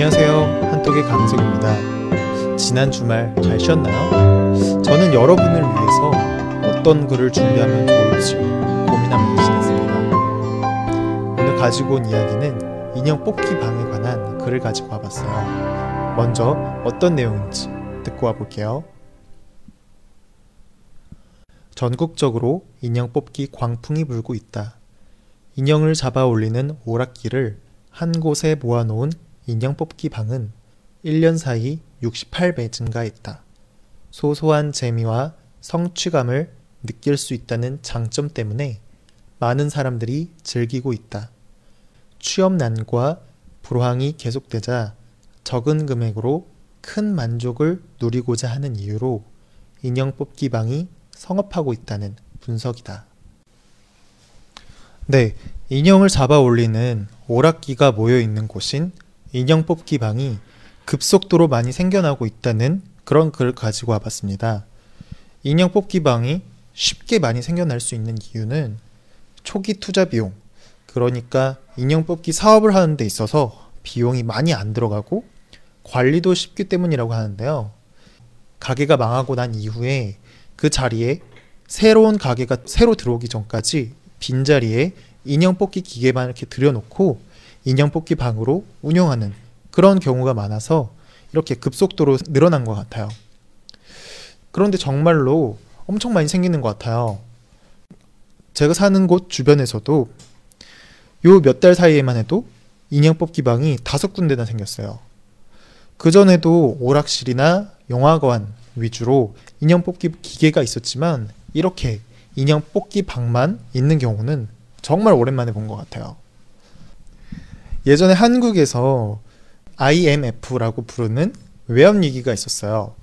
안녕하세요. 한독의 강석입니다. 지난 주말 잘 쉬었나요? 저는 여러분을 위해서 어떤 글을 준비하면 좋을지 고민하면서 지냈습니다. 오늘 가지고 온 이야기는 인형 뽑기 방에 관한 글을 가지고 와봤어요. 먼저 어떤 내용인지 듣고 와볼게요. 전국적으로 인형 뽑기 광풍이 불고 있다. 인형을 잡아 올리는 오락기를 한 곳에 모아놓은 인형 뽑기 방은 1년 사이 68배 증가했다. 소소한 재미와 성취감을 느낄 수 있다는 장점 때문에 많은 사람들이 즐기고 있다. 취업난과 불황이 계속되자 적은 금액으로 큰 만족을 누리고자 하는 이유로 인형 뽑기 방이 성업하고 있다는 분석이다. 네, 인형을 잡아 올리는 오락기가 모여 있는 곳인 인형 뽑기 방이 급속도로 많이 생겨나고 있다는 그런 글을 가지고 와봤습니다. 인형 뽑기 방이 쉽게 많이 생겨날 수 있는 이유는 초기 투자 비용, 그러니까 인형 뽑기 사업을 하는 데 있어서 비용이 많이 안 들어가고 관리도 쉽기 때문이라고 하는데요. 가게가 망하고 난 이후에 그 자리에 새로운 가게가 새로 들어오기 전까지 빈자리에 인형 뽑기 기계만 이렇게 들여놓고 인형 뽑기 방으로 운영하는 그런 경우가 많아서 이렇게 급속도로 늘어난 것 같아요. 그런데 정말로 엄청 많이 생기는 것 같아요. 제가 사는 곳 주변에서도 요 몇 달 사이에만 해도 인형 뽑기 방이 다섯 군데나 생겼어요. 그전에도 오락실이나 영화관 위주로 인형 뽑기 기계가 있었지만 이렇게 인형 뽑기 방만 있는 경우는 정말 오랜만에 본 것 같아요. 예전에 한국에서 IMF라고 부르는 외환위기가 있었어요.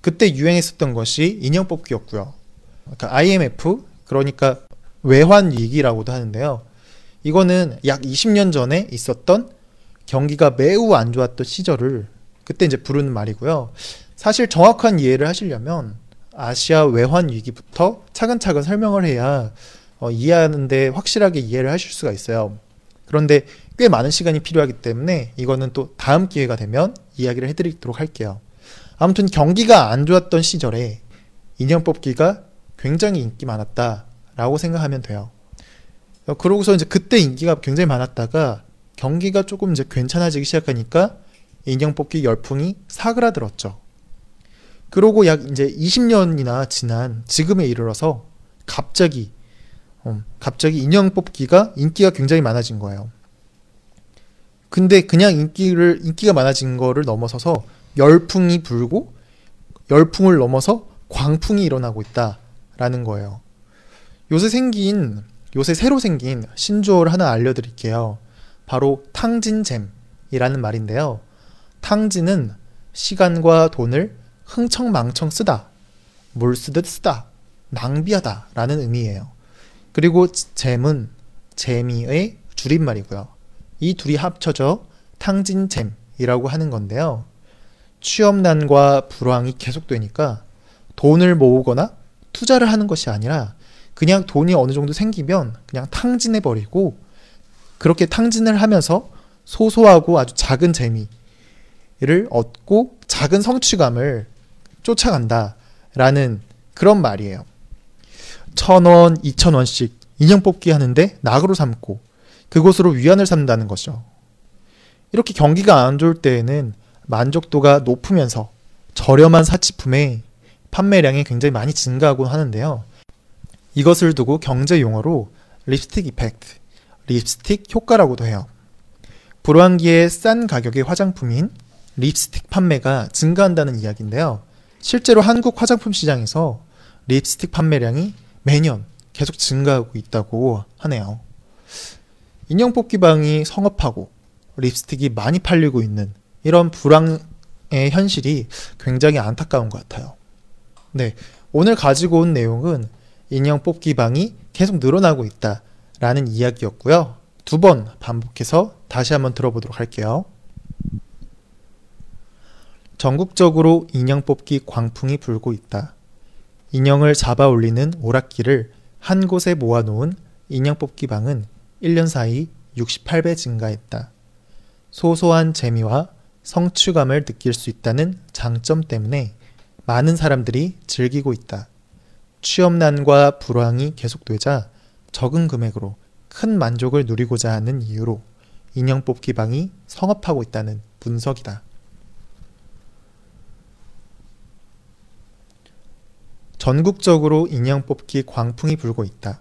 그때 유행했었던 것이 인형 뽑기였고요. 그러니까 IMF, 그러니까 외환위기라고도 하는데요. 이거는 약 20년 전에 있었던 경기가 매우 안 좋았던 시절을 그때 이제 부르는 말이고요. 사실 정확한 이해를 하시려면 아시아 외환 위기부터 차근차근 설명을 해야 어, 이해하는데 확실하게 이해를 하실 수가 있어요. 그런데 꽤 많은 시간이 필요하기 때문에 이거는 또 다음 기회가 되면 이야기를 해드리도록 할게요. 아무튼 경기가 안 좋았던 시절에 인형 뽑기가 굉장히 인기 많았다라고 생각하면 돼요. 어, 그러고서 이제 그때 인기가 굉장히 많았다가 경기가 조금 이제 괜찮아지기 시작하니까 인형 뽑기 열풍이 사그라들었죠. 그러고 약 이제 20년이나 지난 지금에 이르러서 갑자기 음, 갑자기 인형 뽑기가 인기가 굉장히 많아진 거예요. 근데 그냥 인기를 인기가 많아진 거를 넘어서서 열풍이 불고 열풍을 넘어서 광풍이 일어나고 있다라는 거예요. 요새 생긴 요새 새로 생긴 신조어를 하나 알려드릴게요. 바로 탕진잼이라는 말인데요. 탕진은 시간과 돈을 흥청망청 쓰다, 물 쓰듯 쓰다, 낭비하다 라는 의미예요. 그리고 잼은 재미의 줄임말이고요. 이 둘이 합쳐져 탕진잼이라고 하는 건데요. 취업난과 불황이 계속되니까 돈을 모으거나 투자를 하는 것이 아니라 그냥 돈이 어느 정도 생기면 그냥 탕진해 버리고 그렇게 탕진을 하면서 소소하고 아주 작은 재미를 얻고 작은 성취감을 쫓아간다라는 그런 말이에요. 천 원, 이천 원씩 인형 뽑기 하는데 낙으로 삼고 그곳으로 위안을 삼다는 거죠. 이렇게 경기가 안 좋을 때에는 만족도가 높으면서 저렴한 사치품의 판매량이 굉장히 많이 증가하곤 하는데요. 이것을 두고 경제 용어로 립스틱 이펙트, 립스틱 효과라고도 해요. 불황기에 싼 가격의 화장품인 립스틱 판매가 증가한다는 이야기인데요. 실제로 한국 화장품 시장에서 립스틱 판매량이 매년 계속 증가하고 있다고 하네요. 인형 뽑기방이 성업하고 립스틱이 많이 팔리고 있는 이런 불황의 현실이 굉장히 안타까운 것 같아요. 네. 오늘 가지고 온 내용은 인형 뽑기방이 계속 늘어나고 있다라는 이야기였고요. 두 번 반복해서 다시 한번 들어보도록 할게요. 전국적으로 인형 뽑기 광풍이 불고 있다. 인형을 잡아 올리는 오락기를 한 곳에 모아놓은 인형 뽑기 방은 1년 사이 68배 증가했다. 소소한 재미와 성취감을 느낄 수 있다는 장점 때문에 많은 사람들이 즐기고 있다. 취업난과 불황이 계속되자 적은 금액으로 큰 만족을 누리고자 하는 이유로 인형 뽑기 방이 성업하고 있다는 분석이다. 전국적으로 인형 뽑기 광풍이 불고 있다.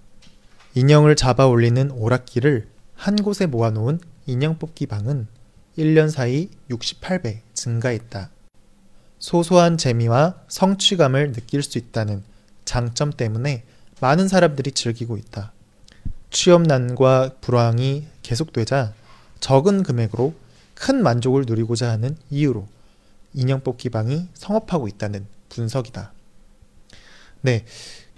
인형을 잡아 올리는 오락기를 한 곳에 모아놓은 인형 뽑기 방은 1년 사이 68배 증가했다. 소소한 재미와 성취감을 느낄 수 있다는 장점 때문에 많은 사람들이 즐기고 있다. 취업난과 불황이 계속되자 적은 금액으로 큰 만족을 누리고자 하는 이유로 인형 뽑기 방이 성업하고 있다는 분석이다. 네.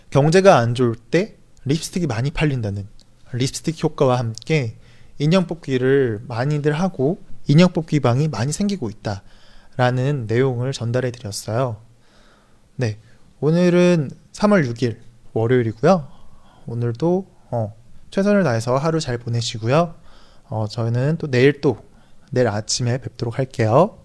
경제가 안 좋을 때 립스틱이 많이 팔린다는 립스틱 효과와 함께 인형 뽑기를 많이들 하고 인형 뽑기 방이 많이 생기고 있다. 라는 내용을 전달해 드렸어요. 네. 오늘은 3월 6일 월요일이고요. 오늘도 어, 최선을 다해서 하루 잘 보내시고요. 어, 저는 또 내일 또 내일 아침에 뵙도록 할게요.